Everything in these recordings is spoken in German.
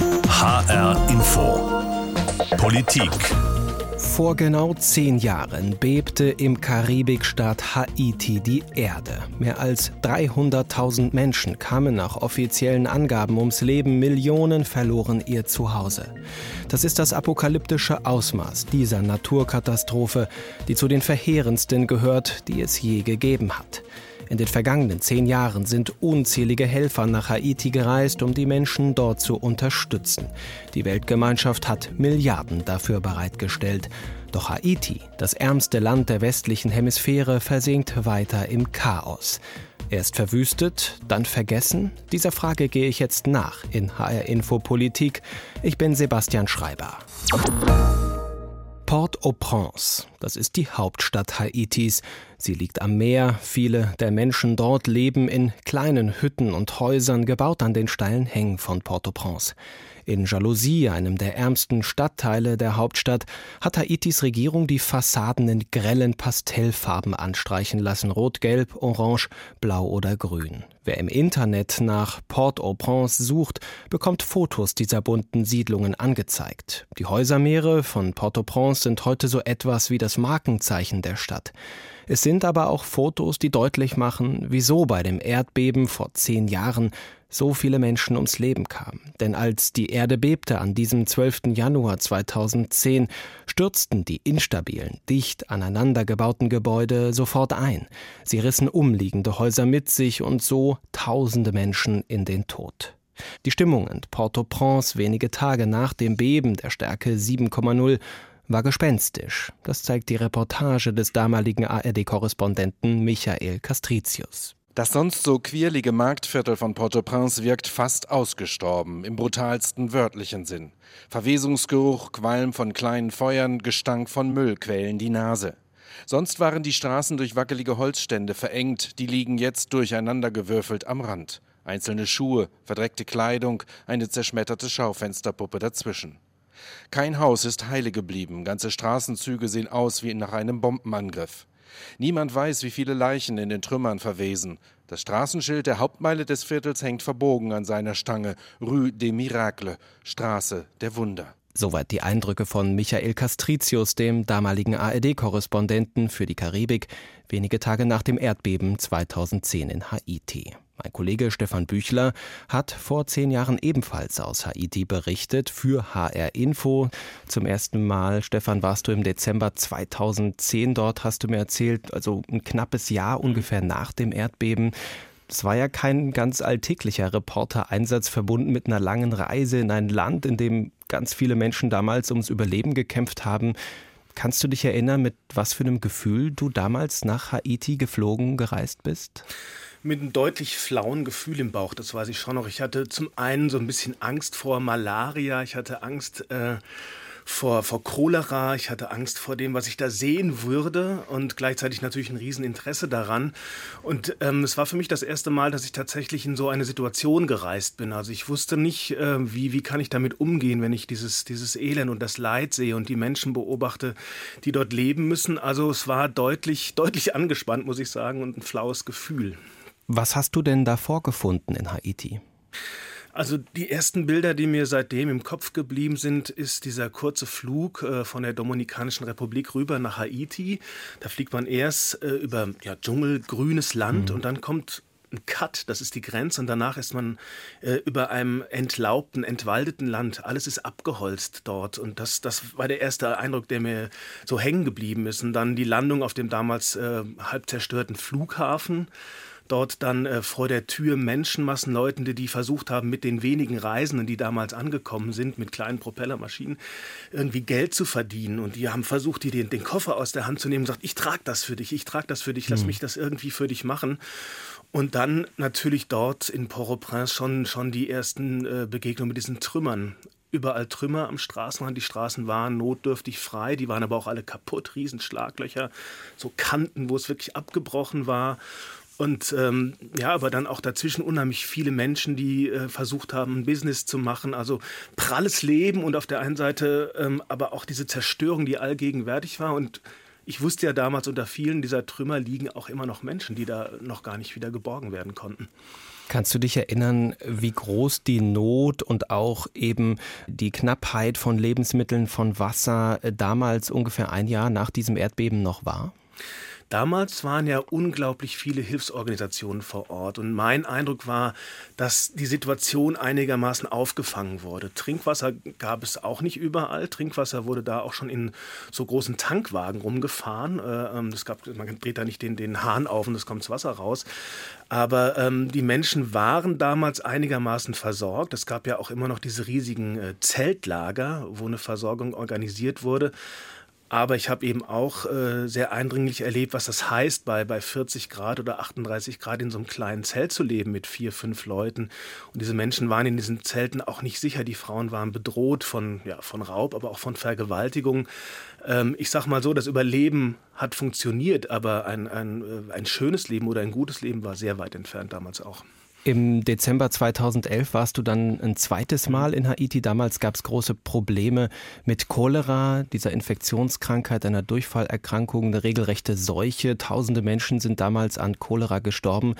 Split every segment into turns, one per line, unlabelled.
HR Info. Politik.
Vor genau zehn Jahren bebte im Karibikstaat Haiti die Erde. Mehr als 300.000 Menschen kamen nach offiziellen Angaben ums Leben, Millionen verloren ihr Zuhause. Das ist das apokalyptische Ausmaß dieser Naturkatastrophe, die zu den verheerendsten gehört, die es je gegeben hat. In den vergangenen zehn Jahren sind unzählige Helfer nach Haiti gereist, um die Menschen dort zu unterstützen. Die Weltgemeinschaft hat Milliarden dafür bereitgestellt. Doch Haiti, das ärmste Land der westlichen Hemisphäre, versinkt weiter im Chaos. Erst verwüstet, dann vergessen? Dieser Frage gehe ich jetzt nach in HR Info Politik. Ich bin Sebastian Schreiber. Port-au-Prince, das ist die Hauptstadt Haitis. Sie liegt am Meer, viele der Menschen dort leben in kleinen Hütten und Häusern, gebaut an den steilen Hängen von Port-au-Prince. In Jalousie, einem der ärmsten Stadtteile der Hauptstadt, hat Haitis Regierung die Fassaden in grellen Pastellfarben anstreichen lassen. Rot, Gelb, Orange, Blau oder Grün. Wer im Internet nach Port-au-Prince sucht, bekommt Fotos dieser bunten Siedlungen angezeigt. Die Häusermeere von Port-au-Prince sind heute so etwas wie das Markenzeichen der Stadt. Es sind aber auch Fotos, die deutlich machen, wieso bei dem Erdbeben vor zehn Jahren so viele Menschen ums Leben kamen. Denn als die Erde bebte an diesem 12. Januar 2010, stürzten die instabilen, dicht aneinandergebauten Gebäude sofort ein. Sie rissen umliegende Häuser mit sich und so tausende Menschen in den Tod. Die Stimmung in Port-au-Prince wenige Tage nach dem Beben der Stärke 7,0 war gespenstisch. Das zeigt die Reportage des damaligen ARD-Korrespondenten Michael Castricius.
Das sonst so quirlige Marktviertel von Port-au-Prince wirkt fast ausgestorben, im brutalsten wörtlichen Sinn. Verwesungsgeruch, Qualm von kleinen Feuern, Gestank von Müll quälen die Nase. Sonst waren die Straßen durch wackelige Holzstände verengt, die liegen jetzt durcheinandergewürfelt am Rand. Einzelne Schuhe, verdreckte Kleidung, eine zerschmetterte Schaufensterpuppe dazwischen. Kein Haus ist heile geblieben, ganze Straßenzüge sehen aus wie nach einem Bombenangriff. Niemand weiß, wie viele Leichen in den Trümmern verwesen. Das Straßenschild der Hauptmeile des Viertels hängt verbogen an seiner Stange. Rue des Miracles, Straße der Wunder.
Soweit die Eindrücke von Michael Castricius, dem damaligen ARD-Korrespondenten für die Karibik, wenige Tage nach dem Erdbeben 2010 in Haiti. Mein Kollege Stefan Büchler hat vor zehn Jahren ebenfalls aus Haiti berichtet für HR Info. Zum ersten Mal, Stefan, warst du im Dezember 2010 dort, hast du mir erzählt, also ein knappes Jahr ungefähr nach dem Erdbeben. Es war ja kein ganz alltäglicher Reportereinsatz verbunden mit einer langen Reise in ein Land, in dem ganz viele Menschen damals ums Überleben gekämpft haben. Kannst du dich erinnern, mit was für einem Gefühl du damals nach Haiti geflogen, gereist bist?
Mit einem deutlich flauen Gefühl im Bauch, das weiß ich schon noch. Ich hatte zum einen so ein bisschen Angst vor Malaria, ich hatte Angst äh, vor, vor Cholera, ich hatte Angst vor dem, was ich da sehen würde und gleichzeitig natürlich ein Rieseninteresse daran. Und ähm, es war für mich das erste Mal, dass ich tatsächlich in so eine Situation gereist bin. Also ich wusste nicht, äh, wie, wie kann ich damit umgehen, wenn ich dieses, dieses Elend und das Leid sehe und die Menschen beobachte, die dort leben müssen. Also es war deutlich, deutlich angespannt, muss ich sagen, und ein flaues Gefühl.
Was hast du denn da vorgefunden in Haiti?
Also die ersten Bilder, die mir seitdem im Kopf geblieben sind, ist dieser kurze Flug äh, von der Dominikanischen Republik rüber nach Haiti. Da fliegt man erst äh, über ja, Dschungel, grünes Land mhm. und dann kommt ein Cut, das ist die Grenze und danach ist man äh, über einem entlaubten, entwaldeten Land. Alles ist abgeholzt dort und das, das war der erste Eindruck, der mir so hängen geblieben ist. Und dann die Landung auf dem damals halb zerstörten Flughafen dort dann äh, vor der Tür Menschenmassen, Leute, die versucht haben, mit den wenigen Reisenden, die damals angekommen sind, mit kleinen Propellermaschinen, irgendwie Geld zu verdienen. Und die haben versucht, die den, den Koffer aus der Hand zu nehmen und gesagt, ich trage das für dich, ich trage das für dich, lass mhm. mich das irgendwie für dich machen. Und dann natürlich dort in Port-au-Prince schon, schon die ersten äh, Begegnungen mit diesen Trümmern überall Trümmer am Straßenrand. Die Straßen waren notdürftig frei, die waren aber auch alle kaputt, Riesenschlaglöcher, so Kanten, wo es wirklich abgebrochen war. Und ähm, ja, aber dann auch dazwischen unheimlich viele Menschen, die äh, versucht haben, ein Business zu machen. Also pralles Leben und auf der einen Seite ähm, aber auch diese Zerstörung, die allgegenwärtig war. Und ich wusste ja damals, unter vielen dieser Trümmer liegen auch immer noch Menschen, die da noch gar nicht wieder geborgen werden konnten.
Kannst du dich erinnern, wie groß die Not und auch eben die Knappheit von Lebensmitteln, von Wasser äh, damals ungefähr ein Jahr nach diesem Erdbeben noch war?
Damals waren ja unglaublich viele Hilfsorganisationen vor Ort und mein Eindruck war, dass die Situation einigermaßen aufgefangen wurde. Trinkwasser gab es auch nicht überall. Trinkwasser wurde da auch schon in so großen Tankwagen rumgefahren. Äh, ähm, es gab, man dreht da nicht den, den Hahn auf und es kommt das Wasser raus. Aber ähm, die Menschen waren damals einigermaßen versorgt. Es gab ja auch immer noch diese riesigen äh, Zeltlager, wo eine Versorgung organisiert wurde. Aber ich habe eben auch äh, sehr eindringlich erlebt, was das heißt, bei, bei 40 Grad oder 38 Grad in so einem kleinen Zelt zu leben mit vier, fünf Leuten. Und diese Menschen waren in diesen Zelten auch nicht sicher. Die Frauen waren bedroht von, ja, von Raub, aber auch von Vergewaltigung. Ähm, ich sage mal so, das Überleben hat funktioniert, aber ein, ein, äh, ein schönes Leben oder ein gutes Leben war sehr weit entfernt damals auch.
Im Dezember 2011 warst du dann ein zweites Mal in Haiti. Damals gab es große Probleme mit Cholera, dieser Infektionskrankheit, einer Durchfallerkrankung, eine regelrechte Seuche. Tausende Menschen sind damals an Cholera gestorben.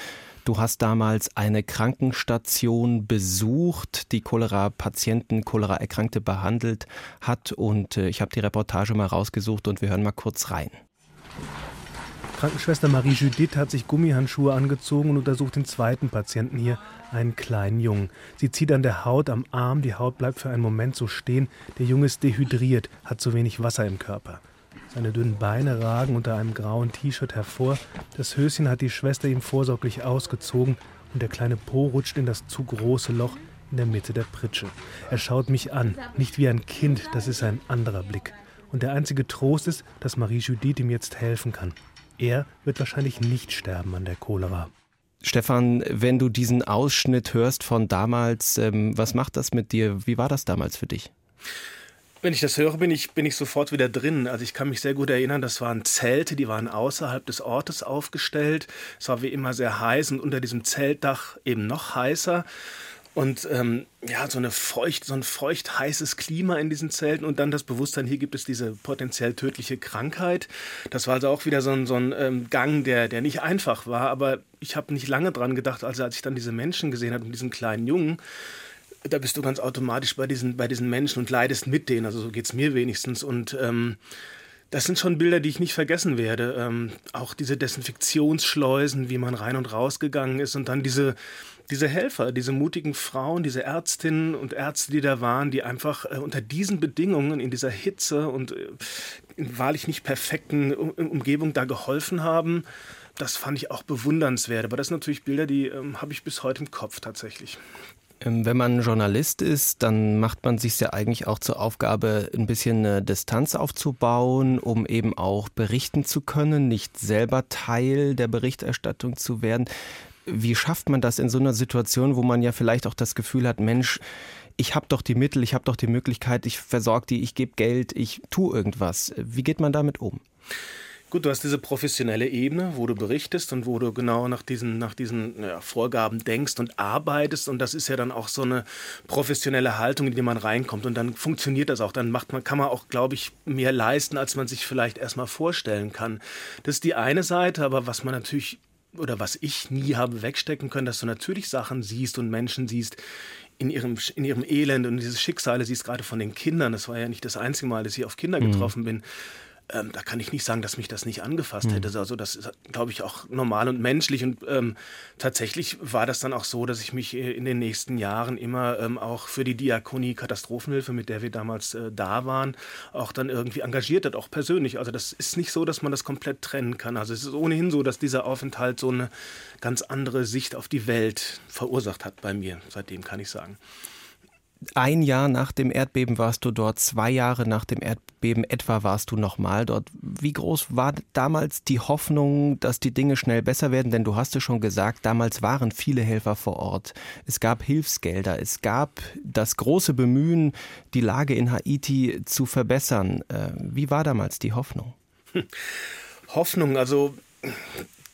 Du hast damals eine Krankenstation besucht, die Cholera-Patienten, Cholera-Erkrankte behandelt hat. Und äh, ich habe die Reportage mal rausgesucht und wir hören mal kurz rein.
Krankenschwester Marie-Judith hat sich Gummihandschuhe angezogen und untersucht den zweiten Patienten hier, einen kleinen Jungen. Sie zieht an der Haut am Arm, die Haut bleibt für einen Moment so stehen. Der Junge ist dehydriert, hat zu wenig Wasser im Körper. Seine dünnen Beine ragen unter einem grauen T-Shirt hervor. Das Höschen hat die Schwester ihm vorsorglich ausgezogen und der kleine Po rutscht in das zu große Loch in der Mitte der Pritsche. Er schaut mich an, nicht wie ein Kind, das ist ein anderer Blick. Und der einzige Trost ist, dass Marie-Judith ihm jetzt helfen kann. Er wird wahrscheinlich nicht sterben an der Cholera.
Stefan, wenn du diesen Ausschnitt hörst von damals, ähm, was macht das mit dir? Wie war das damals für dich?
Wenn ich das höre, bin ich, bin ich sofort wieder drin. Also ich kann mich sehr gut erinnern, das waren Zelte, die waren außerhalb des Ortes aufgestellt. Es war wie immer sehr heiß und unter diesem Zeltdach eben noch heißer. Und ähm, ja, so, eine feucht, so ein feucht heißes Klima in diesen Zelten und dann das Bewusstsein, hier gibt es diese potenziell tödliche Krankheit. Das war also auch wieder so ein, so ein ähm, Gang, der, der nicht einfach war, aber ich habe nicht lange dran gedacht, also als ich dann diese Menschen gesehen habe und diesen kleinen Jungen, da bist du ganz automatisch bei diesen, bei diesen Menschen und leidest mit denen, also so geht es mir wenigstens. Und ähm, das sind schon Bilder, die ich nicht vergessen werde. Ähm, auch diese Desinfektionsschleusen, wie man rein und raus gegangen ist und dann diese diese Helfer, diese mutigen Frauen, diese Ärztinnen und Ärzte, die da waren, die einfach äh, unter diesen Bedingungen, in dieser Hitze und äh, in wahrlich nicht perfekten um Umgebung da geholfen haben, das fand ich auch bewundernswert. Aber das sind natürlich Bilder, die ähm, habe ich bis heute im Kopf tatsächlich.
Ähm, wenn man Journalist ist, dann macht man sich ja eigentlich auch zur Aufgabe, ein bisschen eine Distanz aufzubauen, um eben auch berichten zu können, nicht selber Teil der Berichterstattung zu werden. Wie schafft man das in so einer Situation, wo man ja vielleicht auch das Gefühl hat, Mensch, ich habe doch die Mittel, ich habe doch die Möglichkeit, ich versorge die, ich gebe Geld, ich tue irgendwas. Wie geht man damit um?
Gut, du hast diese professionelle Ebene, wo du berichtest und wo du genau nach diesen, nach diesen ja, Vorgaben denkst und arbeitest. Und das ist ja dann auch so eine professionelle Haltung, in die man reinkommt. Und dann funktioniert das auch. Dann macht man, kann man auch, glaube ich, mehr leisten, als man sich vielleicht erstmal vorstellen kann. Das ist die eine Seite, aber was man natürlich oder was ich nie habe wegstecken können, dass du natürlich Sachen siehst und Menschen siehst in ihrem, in ihrem Elend und diese Schicksale siehst gerade von den Kindern. Das war ja nicht das einzige Mal, dass ich auf Kinder mhm. getroffen bin ähm, da kann ich nicht sagen, dass mich das nicht angefasst mhm. hätte. Also das ist, glaube ich, auch normal und menschlich. Und ähm, tatsächlich war das dann auch so, dass ich mich äh, in den nächsten Jahren immer ähm, auch für die Diakonie Katastrophenhilfe, mit der wir damals äh, da waren, auch dann irgendwie engagiert hat, auch persönlich. Also das ist nicht so, dass man das komplett trennen kann. Also es ist ohnehin so, dass dieser Aufenthalt so eine ganz andere Sicht auf die Welt verursacht hat bei mir. Seitdem kann ich sagen.
Ein Jahr nach dem Erdbeben warst du dort, zwei Jahre nach dem Erdbeben etwa warst du nochmal dort. Wie groß war damals die Hoffnung, dass die Dinge schnell besser werden? Denn du hast es schon gesagt, damals waren viele Helfer vor Ort. Es gab Hilfsgelder, es gab das große Bemühen, die Lage in Haiti zu verbessern. Äh, wie war damals die Hoffnung?
Hoffnung, also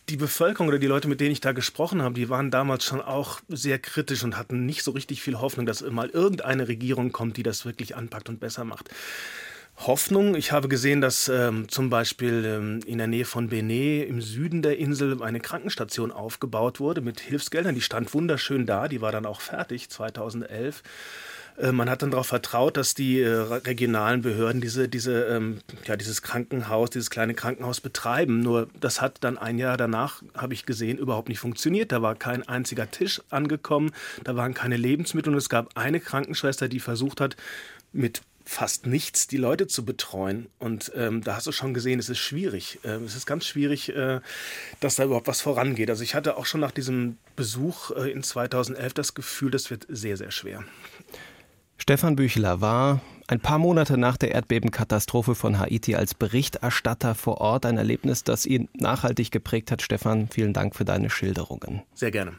die Bevölkerung oder die Leute, mit denen ich da gesprochen habe, die waren damals schon auch sehr kritisch und hatten nicht so richtig viel Hoffnung, dass mal irgendeine Regierung kommt, die das wirklich anpackt und besser macht. Hoffnung. Ich habe gesehen, dass ähm, zum Beispiel ähm, in der Nähe von Benet im Süden der Insel eine Krankenstation aufgebaut wurde mit Hilfsgeldern. Die stand wunderschön da, die war dann auch fertig 2011. Äh, man hat dann darauf vertraut, dass die äh, regionalen Behörden diese, diese, ähm, ja, dieses Krankenhaus, dieses kleine Krankenhaus betreiben. Nur das hat dann ein Jahr danach, habe ich gesehen, überhaupt nicht funktioniert. Da war kein einziger Tisch angekommen, da waren keine Lebensmittel und es gab eine Krankenschwester, die versucht hat, mit fast nichts die Leute zu betreuen. Und ähm, da hast du schon gesehen, es ist schwierig. Ähm, es ist ganz schwierig, äh, dass da überhaupt was vorangeht. Also ich hatte auch schon nach diesem Besuch äh, in 2011 das Gefühl, das wird sehr, sehr schwer.
Stefan Büchler war ein paar Monate nach der Erdbebenkatastrophe von Haiti als Berichterstatter vor Ort. Ein Erlebnis, das ihn nachhaltig geprägt hat. Stefan, vielen Dank für deine Schilderungen.
Sehr gerne.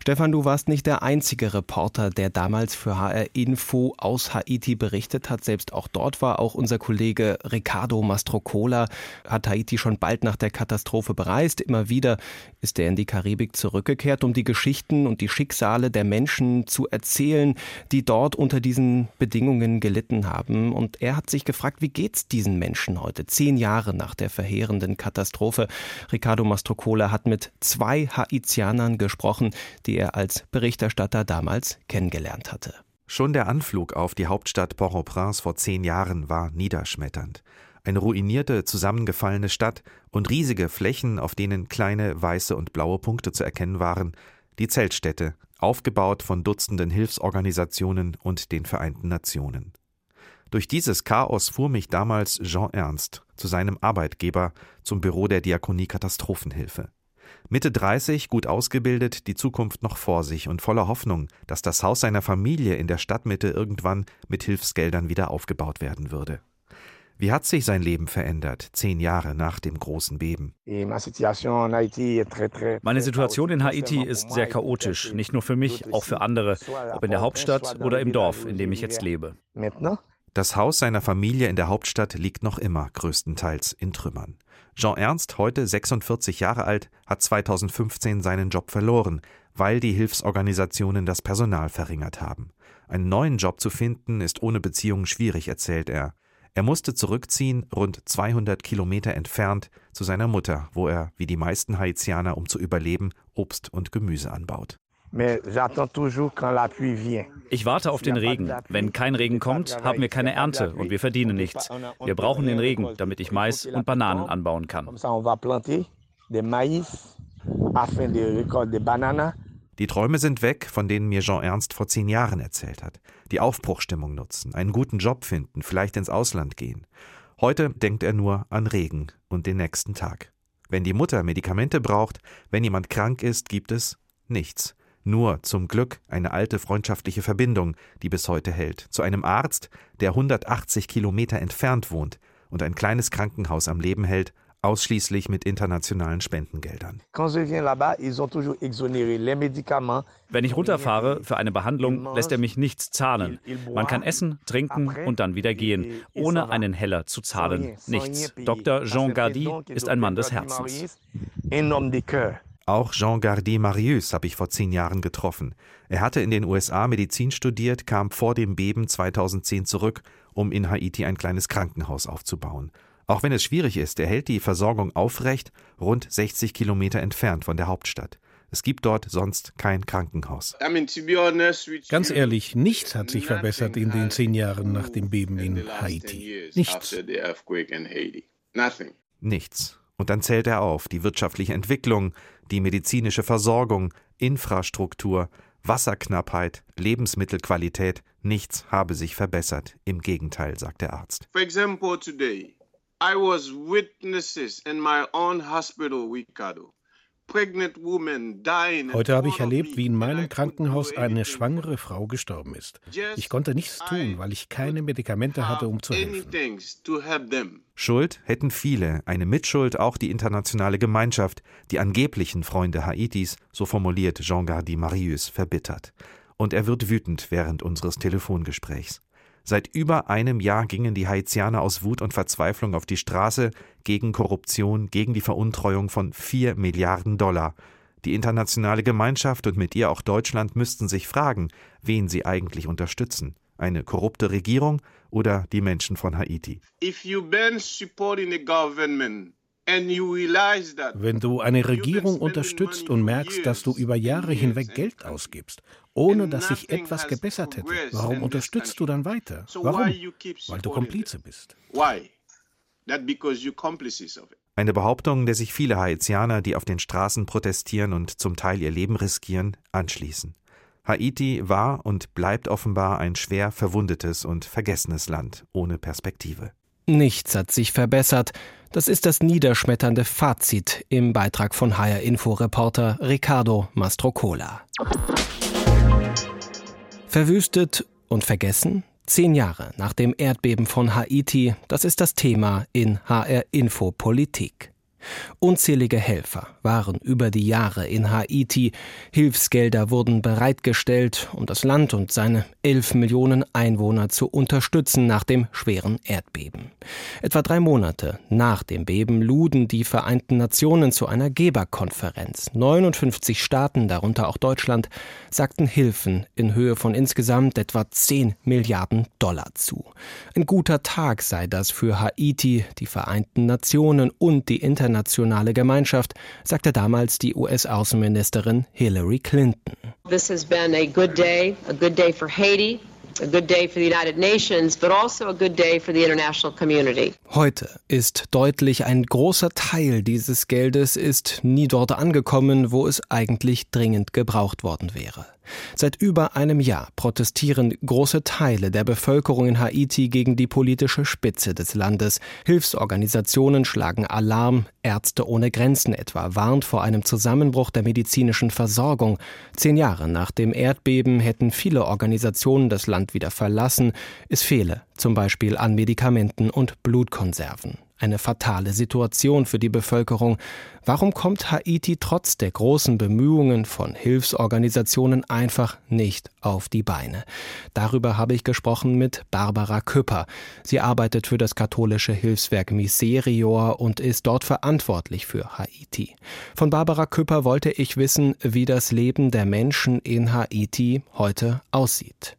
Stefan, du warst nicht der einzige Reporter, der damals für HR Info aus Haiti berichtet hat. Selbst auch dort war auch unser Kollege Ricardo Mastrocola, hat Haiti schon bald nach der Katastrophe bereist. Immer wieder ist er in die Karibik zurückgekehrt, um die Geschichten und die Schicksale der Menschen zu erzählen, die dort unter diesen Bedingungen gelitten haben. Und er hat sich gefragt, wie geht's diesen Menschen heute, zehn Jahre nach der verheerenden Katastrophe? Ricardo Mastrocola hat mit zwei Haitianern gesprochen, die er als Berichterstatter damals kennengelernt hatte.
Schon der Anflug auf die Hauptstadt Port-au-Prince vor zehn Jahren war niederschmetternd. Eine ruinierte, zusammengefallene Stadt und riesige Flächen, auf denen kleine weiße und blaue Punkte zu erkennen waren, die Zeltstätte, aufgebaut von Dutzenden Hilfsorganisationen und den Vereinten Nationen. Durch dieses Chaos fuhr mich damals Jean Ernst zu seinem Arbeitgeber zum Büro der Diakonie Katastrophenhilfe. Mitte 30, gut ausgebildet, die Zukunft noch vor sich und voller Hoffnung, dass das Haus seiner Familie in der Stadtmitte irgendwann mit Hilfsgeldern wieder aufgebaut werden würde. Wie hat sich sein Leben verändert, zehn Jahre nach dem großen Beben?
Meine Situation in Haiti ist sehr chaotisch, nicht nur für mich, auch für andere, ob in der Hauptstadt oder im Dorf, in dem ich jetzt lebe.
Das Haus seiner Familie in der Hauptstadt liegt noch immer größtenteils in Trümmern. Jean Ernst, heute 46 Jahre alt, hat 2015 seinen Job verloren, weil die Hilfsorganisationen das Personal verringert haben. Einen neuen Job zu finden ist ohne Beziehung schwierig, erzählt er. Er musste zurückziehen, rund 200 Kilometer entfernt, zu seiner Mutter, wo er, wie die meisten Haitianer, um zu überleben, Obst und Gemüse anbaut.
Ich warte auf den Regen. Wenn kein Regen kommt, haben wir keine Ernte und wir verdienen nichts. Wir brauchen den Regen, damit ich Mais und Bananen anbauen kann.
Die Träume sind weg, von denen mir Jean Ernst vor zehn Jahren erzählt hat. Die Aufbruchstimmung nutzen, einen guten Job finden, vielleicht ins Ausland gehen. Heute denkt er nur an Regen und den nächsten Tag. Wenn die Mutter Medikamente braucht, wenn jemand krank ist, gibt es nichts. Nur zum Glück eine alte freundschaftliche Verbindung, die bis heute hält, zu einem Arzt, der 180 Kilometer entfernt wohnt und ein kleines Krankenhaus am Leben hält, ausschließlich mit internationalen Spendengeldern.
Wenn ich runterfahre für eine Behandlung, lässt er mich nichts zahlen. Man kann essen, trinken und dann wieder gehen, ohne einen Heller zu zahlen. Nichts. Dr. Jean Gardy ist ein Mann des Herzens.
Auch Jean Gardy Marius habe ich vor zehn Jahren getroffen. Er hatte in den USA Medizin studiert, kam vor dem Beben 2010 zurück, um in Haiti ein kleines Krankenhaus aufzubauen. Auch wenn es schwierig ist, er hält die Versorgung aufrecht, rund 60 Kilometer entfernt von der Hauptstadt. Es gibt dort sonst kein Krankenhaus.
Ganz ehrlich, nichts hat sich verbessert in den zehn Jahren nach dem Beben in Haiti. Nichts.
Nichts. Und dann zählt er auf die wirtschaftliche Entwicklung, die medizinische Versorgung, Infrastruktur, Wasserknappheit, Lebensmittelqualität, nichts habe sich verbessert. Im Gegenteil, sagt der Arzt.
For example, today, I was witnesses in my own hospital, Ricardo.
Heute habe ich erlebt, wie in meinem Krankenhaus eine schwangere Frau gestorben ist. Ich konnte nichts tun, weil ich keine Medikamente hatte, um zu helfen.
Schuld hätten viele, eine Mitschuld auch die internationale Gemeinschaft, die angeblichen Freunde Haitis, so formuliert Jean Gardy Marius verbittert. Und er wird wütend während unseres Telefongesprächs. Seit über einem Jahr gingen die Haitianer aus Wut und Verzweiflung auf die Straße gegen Korruption, gegen die Veruntreuung von vier Milliarden Dollar. Die internationale Gemeinschaft und mit ihr auch Deutschland müssten sich fragen, wen sie eigentlich unterstützen. eine korrupte Regierung oder die Menschen von Haiti.
Wenn du eine Regierung unterstützt und merkst, dass du über Jahre hinweg Geld ausgibst, ohne dass sich etwas gebessert hätte, warum unterstützt du dann weiter? Warum? Weil du Komplize bist.
Eine Behauptung, der sich viele Haitianer, die auf den Straßen protestieren und zum Teil ihr Leben riskieren, anschließen. Haiti war und bleibt offenbar ein schwer verwundetes und vergessenes Land ohne Perspektive.
Nichts hat sich verbessert. Das ist das niederschmetternde Fazit im Beitrag von HR Info Reporter Ricardo Mastrocola. Verwüstet und vergessen? Zehn Jahre nach dem Erdbeben von Haiti, das ist das Thema in HR Info Politik. Unzählige Helfer waren über die Jahre in Haiti, Hilfsgelder wurden bereitgestellt, um das Land und seine elf Millionen Einwohner zu unterstützen nach dem schweren Erdbeben. Etwa drei Monate nach dem Beben luden die Vereinten Nationen zu einer Geberkonferenz. 59 Staaten, darunter auch Deutschland, sagten Hilfen in Höhe von insgesamt etwa 10 Milliarden Dollar zu. Ein guter Tag sei das für Haiti, die Vereinten Nationen und die internationale Gemeinschaft, sagte damals die US-Außenministerin Hillary Clinton.
This has been a good day, a good day for Haiti. Also
Heute ist deutlich, ein großer Teil dieses Geldes ist nie dort angekommen, wo es eigentlich dringend gebraucht worden wäre. Seit über einem Jahr protestieren große Teile der Bevölkerung in Haiti gegen die politische Spitze des Landes. Hilfsorganisationen schlagen Alarm, Ärzte ohne Grenzen etwa warnt vor einem Zusammenbruch der medizinischen Versorgung. Zehn Jahre nach dem Erdbeben hätten viele Organisationen das Land wieder verlassen. Es fehle zum Beispiel an Medikamenten und Blutkonserven. Eine fatale Situation für die Bevölkerung. Warum kommt Haiti trotz der großen Bemühungen von Hilfsorganisationen einfach nicht auf die Beine? Darüber habe ich gesprochen mit Barbara Küpper. Sie arbeitet für das katholische Hilfswerk Miserior und ist dort verantwortlich für Haiti. Von Barbara Küpper wollte ich wissen, wie das Leben der Menschen in Haiti heute aussieht.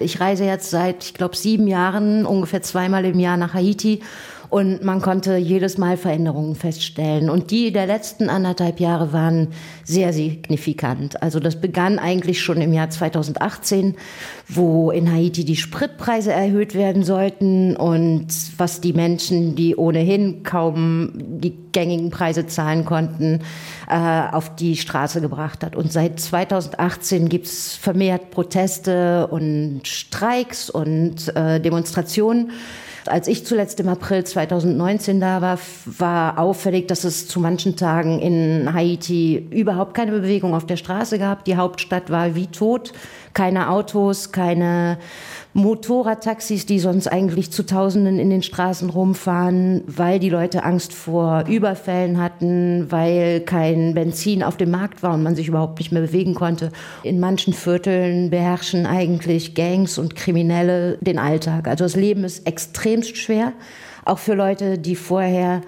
Ich reise jetzt seit, ich glaube, sieben Jahren ungefähr zweimal im Jahr nach Haiti und man konnte jedes Mal Veränderungen feststellen. Und die der letzten anderthalb Jahre waren sehr signifikant. Also das begann eigentlich schon im Jahr 2018, wo in Haiti die Spritpreise erhöht werden sollten und was die Menschen, die ohnehin kaum die gängigen Preise zahlen konnten, äh, auf die Straße gebracht hat. Und seit 2018 gibt es vermehrt Proteste und Streiks und äh, Demonstrationen als ich zuletzt im April 2019 da war, war auffällig, dass es zu manchen Tagen in Haiti überhaupt keine Bewegung auf der Straße gab. Die Hauptstadt war wie tot. Keine Autos, keine Motorradtaxis, die sonst eigentlich zu Tausenden in den Straßen rumfahren, weil die Leute Angst vor Überfällen hatten, weil kein Benzin auf dem Markt war und man sich überhaupt nicht mehr bewegen konnte. In manchen Vierteln beherrschen eigentlich Gangs und Kriminelle den Alltag. Also das Leben ist extremst schwer, auch für Leute, die vorher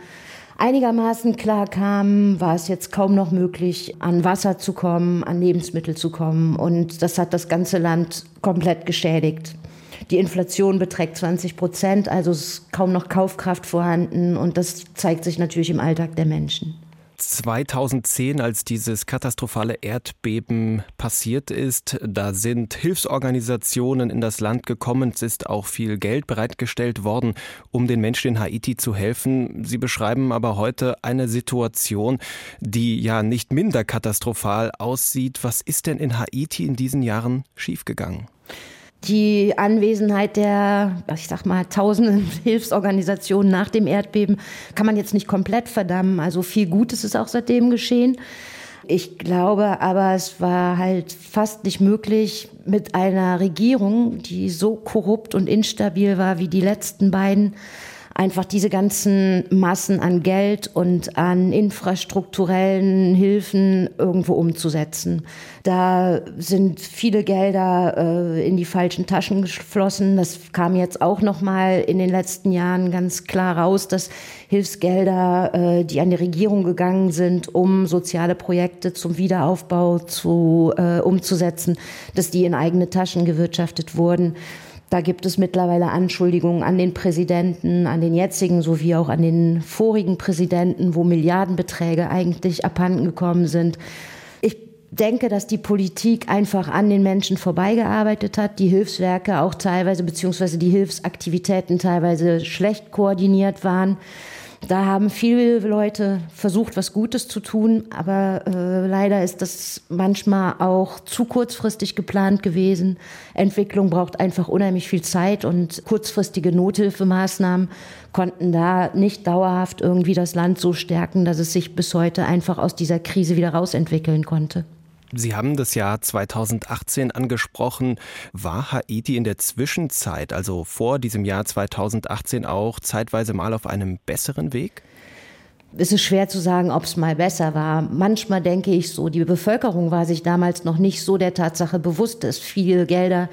einigermaßen klar kamen, war es jetzt kaum noch möglich, an Wasser zu kommen, an Lebensmittel zu kommen. Und das hat das ganze Land komplett geschädigt. Die Inflation beträgt 20 Prozent, also ist kaum noch Kaufkraft vorhanden und das zeigt sich natürlich im Alltag der Menschen.
2010, als dieses katastrophale Erdbeben passiert ist, da sind Hilfsorganisationen in das Land gekommen. Es ist auch viel Geld bereitgestellt worden, um den Menschen in Haiti zu helfen. Sie beschreiben aber heute eine Situation, die ja nicht minder katastrophal aussieht. Was ist denn in Haiti in diesen Jahren schiefgegangen?
Die Anwesenheit der, ich sag mal, tausenden Hilfsorganisationen nach dem Erdbeben kann man jetzt nicht komplett verdammen. Also viel Gutes ist auch seitdem geschehen. Ich glaube aber, es war halt fast nicht möglich, mit einer Regierung, die so korrupt und instabil war wie die letzten beiden, einfach diese ganzen Massen an Geld und an infrastrukturellen Hilfen irgendwo umzusetzen. Da sind viele Gelder äh, in die falschen Taschen geflossen. Das kam jetzt auch noch mal in den letzten Jahren ganz klar raus, dass Hilfsgelder, äh, die an die Regierung gegangen sind, um soziale Projekte zum Wiederaufbau zu, äh, umzusetzen, dass die in eigene Taschen gewirtschaftet wurden. Da gibt es mittlerweile Anschuldigungen an den Präsidenten, an den jetzigen sowie auch an den vorigen Präsidenten, wo Milliardenbeträge eigentlich abhanden gekommen sind. Ich denke, dass die Politik einfach an den Menschen vorbeigearbeitet hat, die Hilfswerke auch teilweise beziehungsweise die Hilfsaktivitäten teilweise schlecht koordiniert waren. Da haben viele Leute versucht, was Gutes zu tun, aber äh, leider ist das manchmal auch zu kurzfristig geplant gewesen. Entwicklung braucht einfach unheimlich viel Zeit und kurzfristige Nothilfemaßnahmen konnten da nicht dauerhaft irgendwie das Land so stärken, dass es sich bis heute einfach aus dieser Krise wieder rausentwickeln konnte.
Sie haben das Jahr 2018 angesprochen. War Haiti in der Zwischenzeit, also vor diesem Jahr 2018 auch zeitweise mal auf einem besseren Weg?
Es ist schwer zu sagen, ob es mal besser war. Manchmal denke ich so, die Bevölkerung war sich damals noch nicht so der Tatsache bewusst, dass viele Gelder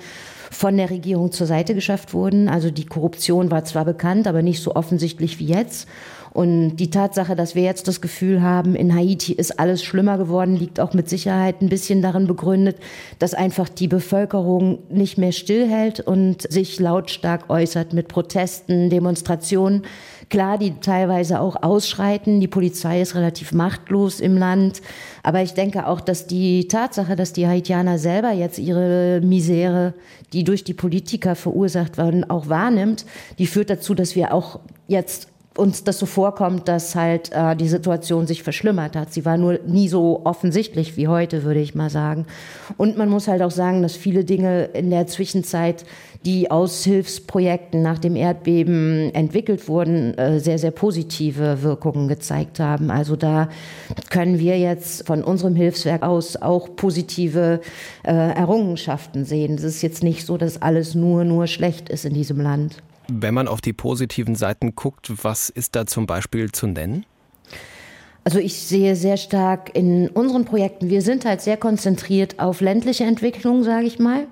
von der Regierung zur Seite geschafft wurden. Also die Korruption war zwar bekannt, aber nicht so offensichtlich wie jetzt. Und die Tatsache, dass wir jetzt das Gefühl haben, in Haiti ist alles schlimmer geworden, liegt auch mit Sicherheit ein bisschen darin begründet, dass einfach die Bevölkerung nicht mehr stillhält und sich lautstark äußert mit Protesten, Demonstrationen. Klar, die teilweise auch ausschreiten. Die Polizei ist relativ machtlos im Land. Aber ich denke auch, dass die Tatsache, dass die Haitianer selber jetzt ihre Misere, die durch die Politiker verursacht werden, auch wahrnimmt, die führt dazu, dass wir auch jetzt uns das so vorkommt, dass halt äh, die Situation sich verschlimmert hat. Sie war nur nie so offensichtlich wie heute, würde ich mal sagen. Und man muss halt auch sagen, dass viele Dinge in der Zwischenzeit, die aus Hilfsprojekten nach dem Erdbeben entwickelt wurden, äh, sehr, sehr positive Wirkungen gezeigt haben. Also da können wir jetzt von unserem Hilfswerk aus auch positive äh, Errungenschaften sehen. Es ist jetzt nicht so, dass alles nur, nur schlecht ist in diesem Land.
Wenn man auf die positiven Seiten guckt, was ist da zum Beispiel zu nennen?
Also ich sehe sehr stark in unseren Projekten, wir sind halt sehr konzentriert auf ländliche Entwicklung, sage ich mal.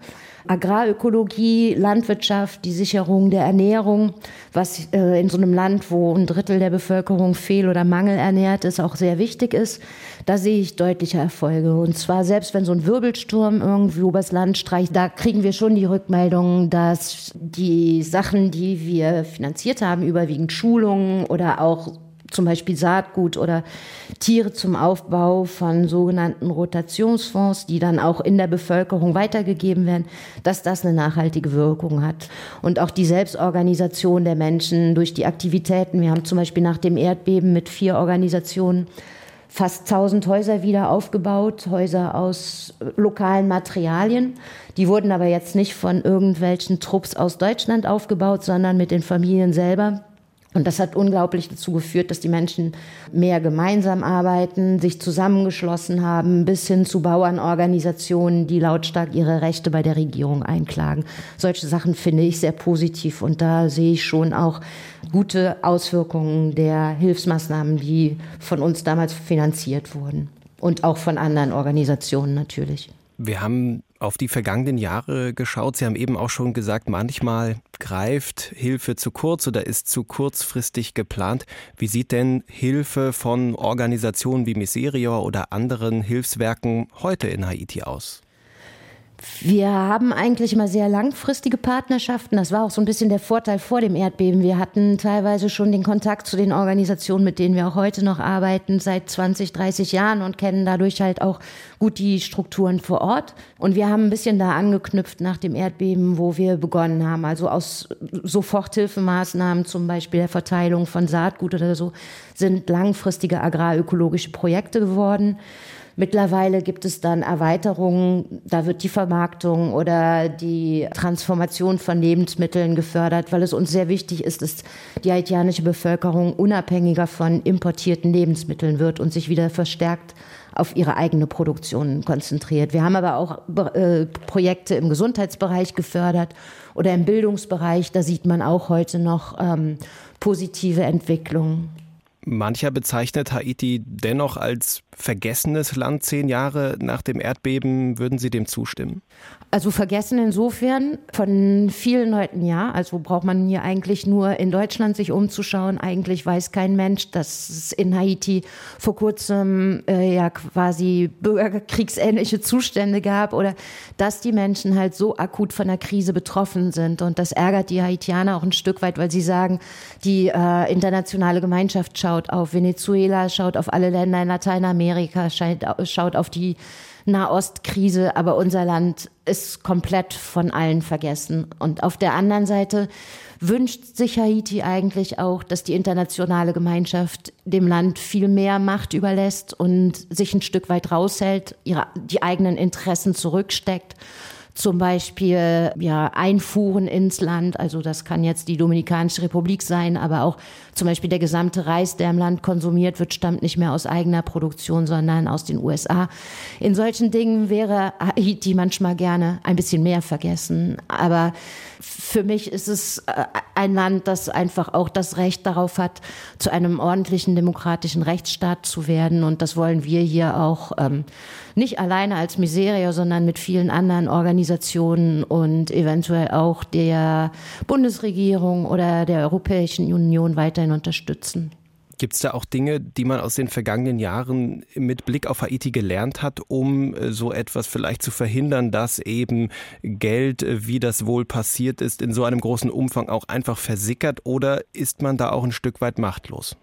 Agrarökologie, Landwirtschaft, die Sicherung der Ernährung, was äh, in so einem Land, wo ein Drittel der Bevölkerung fehl- oder mangelernährt ist, auch sehr wichtig ist. Da sehe ich deutliche Erfolge. Und zwar selbst wenn so ein Wirbelsturm irgendwie übers Land streicht, da kriegen wir schon die Rückmeldung, dass die Sachen, die wir finanziert haben, überwiegend Schulungen oder auch zum Beispiel Saatgut oder Tiere zum Aufbau von sogenannten Rotationsfonds, die dann auch in der Bevölkerung weitergegeben werden, dass das eine nachhaltige Wirkung hat. Und auch die Selbstorganisation der Menschen durch die Aktivitäten. Wir haben zum Beispiel nach dem Erdbeben mit vier Organisationen fast 1000 Häuser wieder aufgebaut, Häuser aus lokalen Materialien. Die wurden aber jetzt nicht von irgendwelchen Trupps aus Deutschland aufgebaut, sondern mit den Familien selber und das hat unglaublich dazu geführt, dass die Menschen mehr gemeinsam arbeiten, sich zusammengeschlossen haben, bis hin zu Bauernorganisationen, die lautstark ihre Rechte bei der Regierung einklagen. Solche Sachen finde ich sehr positiv und da sehe ich schon auch gute Auswirkungen der Hilfsmaßnahmen, die von uns damals finanziert wurden und auch von anderen Organisationen natürlich.
Wir haben auf die vergangenen Jahre geschaut. Sie haben eben auch schon gesagt, manchmal greift Hilfe zu kurz oder ist zu kurzfristig geplant. Wie sieht denn Hilfe von Organisationen wie Miserior oder anderen Hilfswerken heute in Haiti aus?
Wir haben eigentlich immer sehr langfristige Partnerschaften. Das war auch so ein bisschen der Vorteil vor dem Erdbeben. Wir hatten teilweise schon den Kontakt zu den Organisationen, mit denen wir auch heute noch arbeiten, seit 20, 30 Jahren und kennen dadurch halt auch gut die Strukturen vor Ort. Und wir haben ein bisschen da angeknüpft nach dem Erdbeben, wo wir begonnen haben. Also aus Soforthilfemaßnahmen, zum Beispiel der Verteilung von Saatgut oder so, sind langfristige agrarökologische Projekte geworden. Mittlerweile gibt es dann Erweiterungen, da wird die Vermarktung oder die Transformation von Lebensmitteln gefördert, weil es uns sehr wichtig ist, dass die haitianische Bevölkerung unabhängiger von importierten Lebensmitteln wird und sich wieder verstärkt auf ihre eigene Produktion konzentriert. Wir haben aber auch äh, Projekte im Gesundheitsbereich gefördert oder im Bildungsbereich. Da sieht man auch heute noch ähm, positive Entwicklungen.
Mancher bezeichnet Haiti dennoch als vergessenes Land zehn Jahre nach dem Erdbeben. Würden Sie dem zustimmen?
Also vergessen insofern von vielen Leuten ja. Also braucht man hier eigentlich nur in Deutschland sich umzuschauen. Eigentlich weiß kein Mensch, dass es in Haiti vor kurzem äh, ja quasi bürgerkriegsähnliche Zustände gab oder dass die Menschen halt so akut von der Krise betroffen sind. Und das ärgert die Haitianer auch ein Stück weit, weil sie sagen, die äh, internationale Gemeinschaft schaut auf Venezuela, schaut auf alle Länder in Lateinamerika, schaut auf die Nahostkrise, aber unser Land ist komplett von allen vergessen. Und auf der anderen Seite wünscht sich Haiti eigentlich auch, dass die internationale Gemeinschaft dem Land viel mehr Macht überlässt und sich ein Stück weit raushält, ihre, die eigenen Interessen zurücksteckt zum Beispiel ja, Einfuhren ins Land. Also das kann jetzt die Dominikanische Republik sein, aber auch zum Beispiel der gesamte Reis, der im Land konsumiert wird, stammt nicht mehr aus eigener Produktion, sondern aus den USA. In solchen Dingen wäre Haiti manchmal gerne ein bisschen mehr vergessen. Aber für mich ist es äh, ein Land, das einfach auch das Recht darauf hat, zu einem ordentlichen demokratischen Rechtsstaat zu werden. Und das wollen wir hier auch ähm, nicht alleine als Miseria, sondern mit vielen anderen Organisationen und eventuell auch der Bundesregierung oder der Europäischen Union weiterhin unterstützen.
Gibt es da auch Dinge, die man aus den vergangenen Jahren mit Blick auf Haiti gelernt hat, um äh, so etwas vielleicht zu verhindern, dass eben Geld, äh, wie das wohl passiert ist, in so einem großen Umfang auch einfach versickert? Oder ist man da auch ein Stück weit machtlos?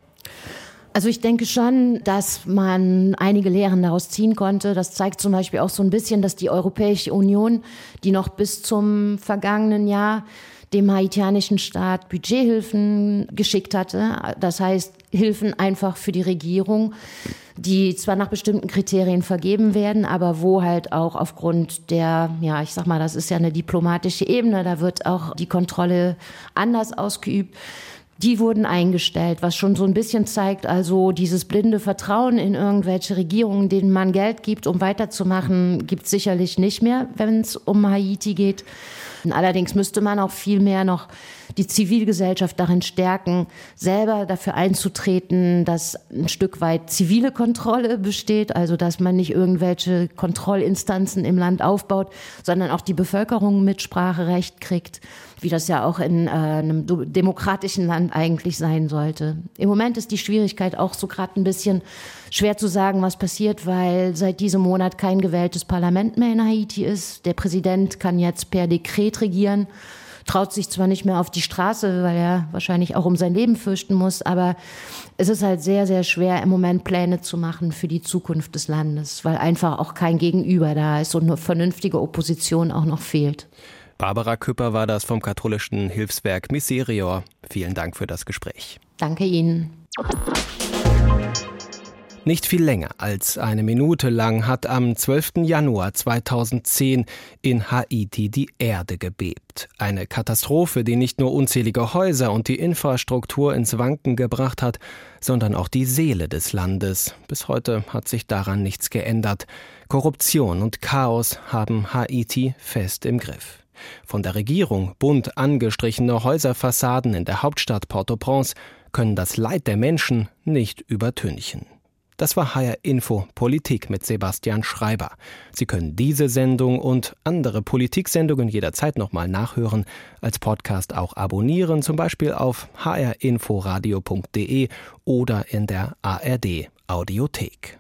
Also ich denke schon, dass man einige Lehren daraus ziehen konnte. Das zeigt zum Beispiel auch so ein bisschen, dass die Europäische Union, die noch bis zum vergangenen Jahr dem haitianischen Staat Budgethilfen geschickt hatte. Das heißt, Hilfen einfach für die Regierung, die zwar nach bestimmten Kriterien vergeben werden, aber wo halt auch aufgrund der, ja, ich sag mal, das ist ja eine diplomatische Ebene, da wird auch die Kontrolle anders ausgeübt die wurden eingestellt, was schon so ein bisschen zeigt, also dieses blinde Vertrauen in irgendwelche Regierungen, denen man Geld gibt, um weiterzumachen, gibt es sicherlich nicht mehr, wenn es um Haiti geht. Allerdings müsste man auch viel mehr noch die Zivilgesellschaft darin stärken, selber dafür einzutreten, dass ein Stück weit zivile Kontrolle besteht, also dass man nicht irgendwelche Kontrollinstanzen im Land aufbaut, sondern auch die Bevölkerung Mitspracherecht kriegt, wie das ja auch in äh, einem demokratischen Land eigentlich sein sollte. Im Moment ist die Schwierigkeit auch so gerade ein bisschen schwer zu sagen, was passiert, weil seit diesem Monat kein gewähltes Parlament mehr in Haiti ist. Der Präsident kann jetzt per Dekret regieren traut sich zwar nicht mehr auf die Straße, weil er wahrscheinlich auch um sein Leben fürchten muss, aber es ist halt sehr, sehr schwer im Moment Pläne zu machen für die Zukunft des Landes, weil einfach auch kein Gegenüber da ist und eine vernünftige Opposition auch noch fehlt.
Barbara Küpper war das vom katholischen Hilfswerk Miserior. Vielen Dank für das Gespräch.
Danke Ihnen.
Nicht viel länger als eine Minute lang hat am 12. Januar 2010 in Haiti die Erde gebebt. Eine Katastrophe, die nicht nur unzählige Häuser und die Infrastruktur ins Wanken gebracht hat, sondern auch die Seele des Landes. Bis heute hat sich daran nichts geändert. Korruption und Chaos haben Haiti fest im Griff. Von der Regierung bunt angestrichene Häuserfassaden in der Hauptstadt Port-au-Prince können das Leid der Menschen nicht übertünchen. Das war HR Info Politik mit Sebastian Schreiber. Sie können diese Sendung und andere Politiksendungen jederzeit nochmal nachhören, als Podcast auch abonnieren, zum Beispiel auf hrinforadio.de oder in der ARD Audiothek.